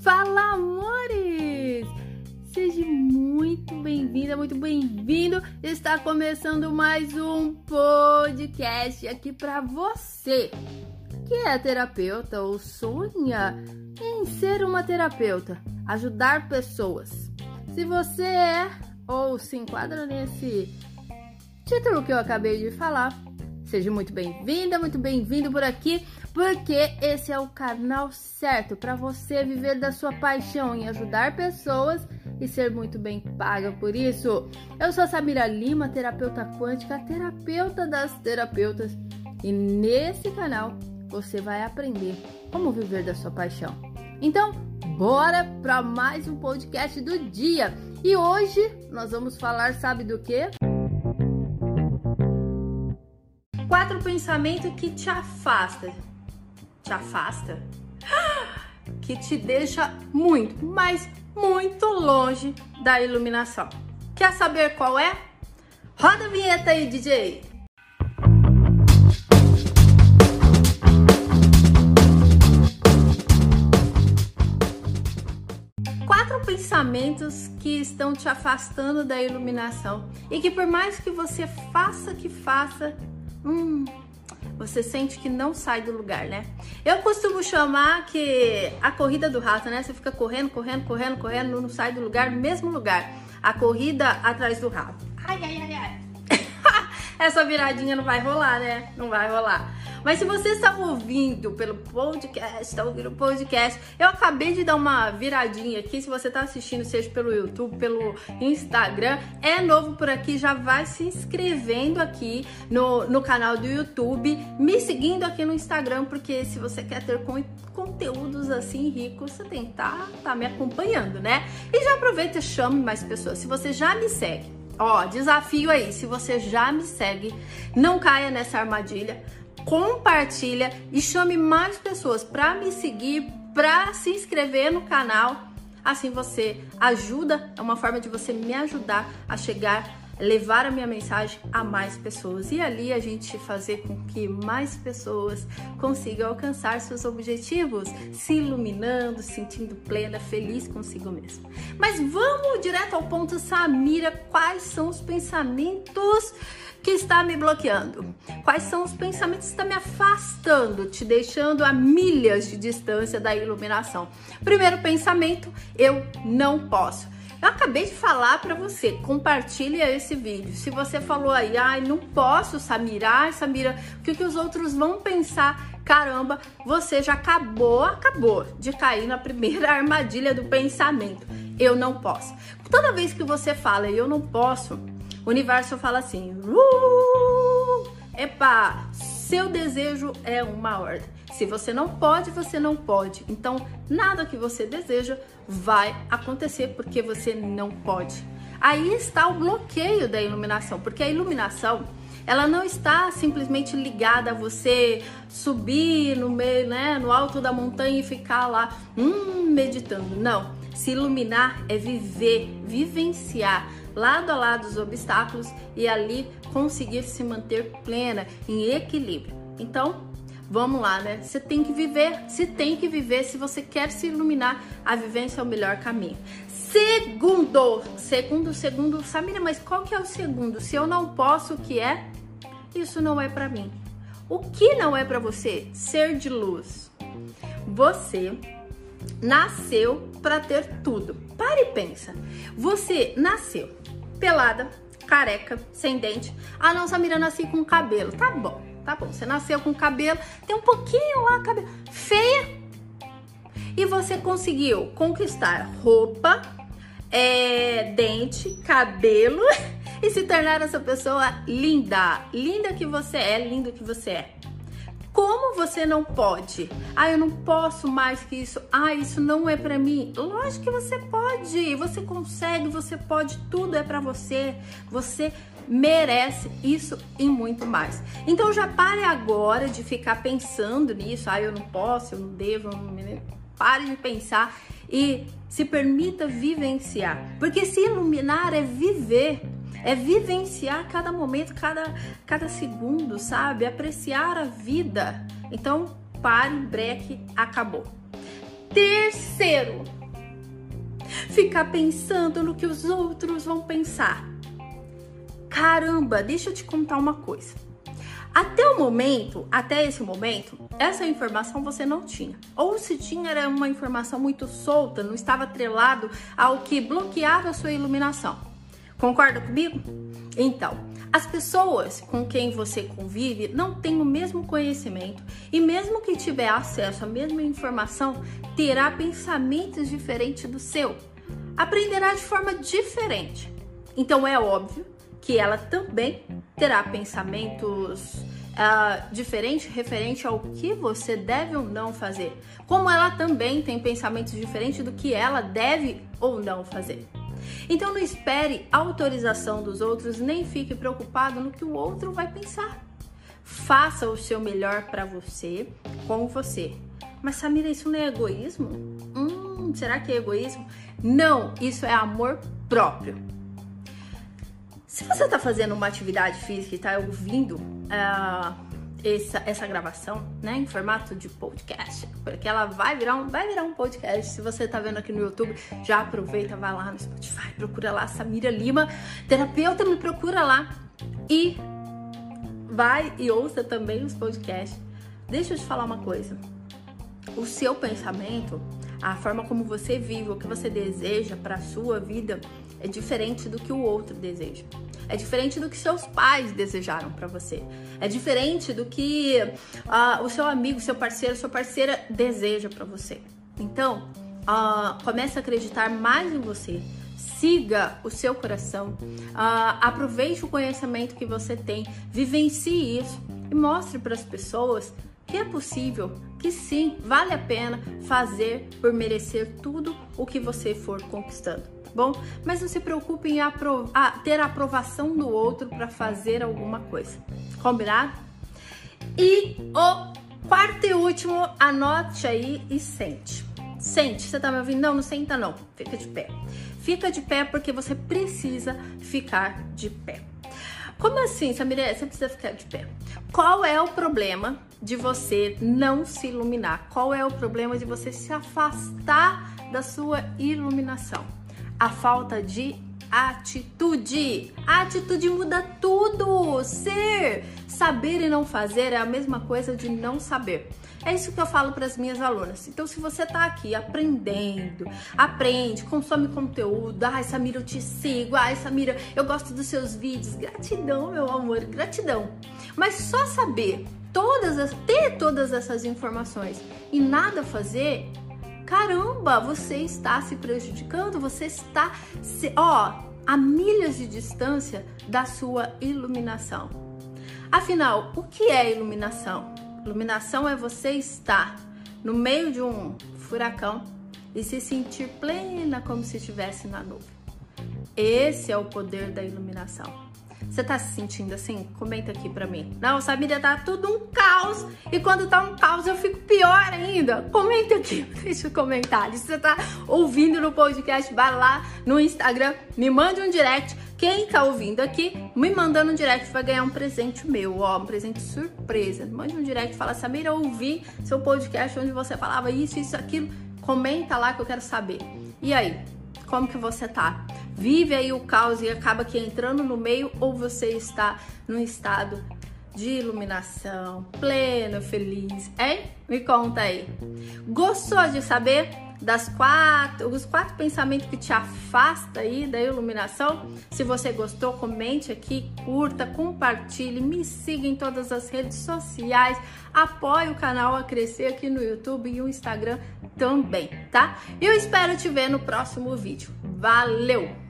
Fala, amores! Seja muito bem-vinda, muito bem-vindo. Está começando mais um podcast aqui para você que é terapeuta ou sonha em ser uma terapeuta, ajudar pessoas. Se você é ou se enquadra nesse título que eu acabei de falar, seja muito bem-vinda, muito bem-vindo por aqui, porque esse é o canal certo para você viver da sua paixão em ajudar pessoas e ser muito bem paga por isso. Eu sou a Samira Lima, terapeuta quântica, terapeuta das terapeutas, e nesse canal você vai aprender como viver da sua paixão. Então, bora para mais um podcast do dia. E hoje nós vamos falar, sabe do que? Quatro pensamentos que te afasta. Te afasta? Que te deixa muito, mas muito longe da iluminação. Quer saber qual é? Roda a vinheta aí, DJ! Quatro pensamentos que estão te afastando da iluminação e que por mais que você faça que faça, hum, você sente que não sai do lugar, né? Eu costumo chamar que a corrida do rato, né? Você fica correndo, correndo, correndo, correndo, não sai do lugar, mesmo lugar. A corrida atrás do rato. Ai, ai, ai, ai. Essa viradinha não vai rolar, né? Não vai rolar. Mas se você está ouvindo pelo podcast, está ouvindo o podcast, eu acabei de dar uma viradinha aqui. Se você está assistindo, seja pelo YouTube, pelo Instagram, é novo por aqui, já vai se inscrevendo aqui no, no canal do YouTube, me seguindo aqui no Instagram, porque se você quer ter conteúdos assim ricos, você tem que estar tá, tá me acompanhando, né? E já aproveita e chame mais pessoas. Se você já me segue, ó, desafio aí, se você já me segue, não caia nessa armadilha compartilha e chame mais pessoas para me seguir, para se inscrever no canal. Assim você ajuda, é uma forma de você me ajudar a chegar, levar a minha mensagem a mais pessoas e ali a gente fazer com que mais pessoas consigam alcançar seus objetivos, se iluminando, sentindo plena, feliz consigo mesmo. Mas vamos direto ao ponto, Samira, quais são os pensamentos que está me bloqueando? Quais são os pensamentos que estão me afastando, te deixando a milhas de distância da iluminação? Primeiro pensamento, eu não posso. Eu acabei de falar para você, compartilhe esse vídeo. Se você falou aí, ai, não posso, Samira, ai, Samira, o que, que os outros vão pensar? Caramba, você já acabou, acabou de cair na primeira armadilha do pensamento. Eu não posso. Toda vez que você fala eu não posso, o universo fala assim: uh, epa, seu desejo é uma ordem. Se você não pode, você não pode. Então, nada que você deseja vai acontecer porque você não pode. Aí está o bloqueio da iluminação, porque a iluminação ela não está simplesmente ligada a você subir no meio, né, no alto da montanha e ficar lá, hum, meditando. Não. Se iluminar é viver, vivenciar lado a lado os obstáculos e ali conseguir se manter plena, em equilíbrio. Então, vamos lá, né? Você tem que viver, se tem que viver, se você quer se iluminar, a vivência é o melhor caminho. Segundo, segundo, segundo, Samira, mas qual que é o segundo? Se eu não posso, o que é? Isso não é para mim. O que não é para você? Ser de luz. Você nasceu para ter tudo. Pare e pensa. Você nasceu pelada, careca, sem dente. Ah, não, Samira, nasci com cabelo. Tá bom, tá bom. Você nasceu com cabelo, tem um pouquinho lá, cabelo. Feia. E você conseguiu conquistar roupa, é, dente, cabelo e se tornar essa pessoa linda. Linda que você é, lindo que você é. Como você não pode? Ah, eu não posso mais que isso. Ah, isso não é para mim. Lógico que você pode. Você consegue, você pode, tudo é para você. Você merece isso e muito mais. Então já pare agora de ficar pensando nisso. Ah, eu não posso, eu não devo, eu não. Pare de pensar e se permita vivenciar. Porque se iluminar é viver. É vivenciar cada momento, cada, cada segundo, sabe? Apreciar a vida. Então, pare, breque, acabou. Terceiro, ficar pensando no que os outros vão pensar. Caramba, deixa eu te contar uma coisa. Até o momento, até esse momento, essa informação você não tinha. Ou se tinha, era uma informação muito solta, não estava atrelado ao que bloqueava a sua iluminação. Concorda comigo? Então, as pessoas com quem você convive não têm o mesmo conhecimento e, mesmo que tiver acesso à mesma informação, terá pensamentos diferentes do seu. Aprenderá de forma diferente. Então, é óbvio que ela também terá pensamentos uh, diferentes referente ao que você deve ou não fazer. Como ela também tem pensamentos diferentes do que ela deve ou não fazer. Então não espere autorização dos outros, nem fique preocupado no que o outro vai pensar. Faça o seu melhor para você, com você. Mas Samira, isso não é egoísmo? Hum, será que é egoísmo? Não, isso é amor próprio. Se você está fazendo uma atividade física e está ouvindo uh, essa, essa gravação, né, em formato de podcast, porque ela vai virar um, vai virar um podcast. Se você está vendo aqui no YouTube, já aproveita, vai lá no Spotify, procura lá Samira Lima, terapeuta, me procura lá e vai e ouça também os podcasts. Deixa eu te falar uma coisa. O seu pensamento, a forma como você vive, o que você deseja para sua vida é diferente do que o outro deseja. É diferente do que seus pais desejaram para você. É diferente do que uh, o seu amigo, seu parceiro, sua parceira deseja para você. Então, uh, comece a acreditar mais em você. Siga o seu coração, uh, aproveite o conhecimento que você tem, vivencie isso e mostre para as pessoas que é possível, que sim, vale a pena fazer por merecer tudo o que você for conquistando bom? Mas não se preocupe em ter a aprovação do outro para fazer alguma coisa. Combinado? E o quarto e último, anote aí e sente. Sente, você tá me ouvindo? Não, não senta não. Fica de pé. Fica de pé porque você precisa ficar de pé. Como assim, Samira? Você precisa ficar de pé. Qual é o problema de você não se iluminar? Qual é o problema de você se afastar da sua iluminação? A falta de atitude. A atitude muda tudo. Ser, saber e não fazer é a mesma coisa de não saber. É isso que eu falo para as minhas alunas. Então, se você está aqui aprendendo, aprende, consome conteúdo, ai Samira, eu te sigo, ai Samira, eu gosto dos seus vídeos, gratidão, meu amor, gratidão. Mas só saber todas as, ter todas essas informações e nada fazer caramba, você está se prejudicando, você está, se, ó, a milhas de distância da sua iluminação. Afinal, o que é iluminação? Iluminação é você estar no meio de um furacão e se sentir plena como se estivesse na nuvem. Esse é o poder da iluminação. Você tá se sentindo assim? Comenta aqui pra mim. Não, Samira, tá tudo um caos. E quando tá um caos eu fico pior ainda. Comenta aqui, deixa um comentário. Se você tá ouvindo no podcast, vai lá no Instagram, me mande um direct. Quem tá ouvindo aqui, me mandando um direct vai ganhar um presente meu, ó, um presente surpresa. Mande um direct, fala, Samira, ouvi seu podcast onde você falava isso, isso, aquilo. Comenta lá que eu quero saber. E aí, como que você tá? Vive aí o caos e acaba aqui entrando no meio ou você está num estado de iluminação, pleno, feliz, hein? Me conta aí. Gostou de saber das quatro, os quatro pensamentos que te afasta aí da iluminação? Se você gostou, comente aqui, curta, compartilhe, me siga em todas as redes sociais, apoie o canal a crescer aqui no YouTube e no Instagram também, tá? Eu espero te ver no próximo vídeo. Valeu!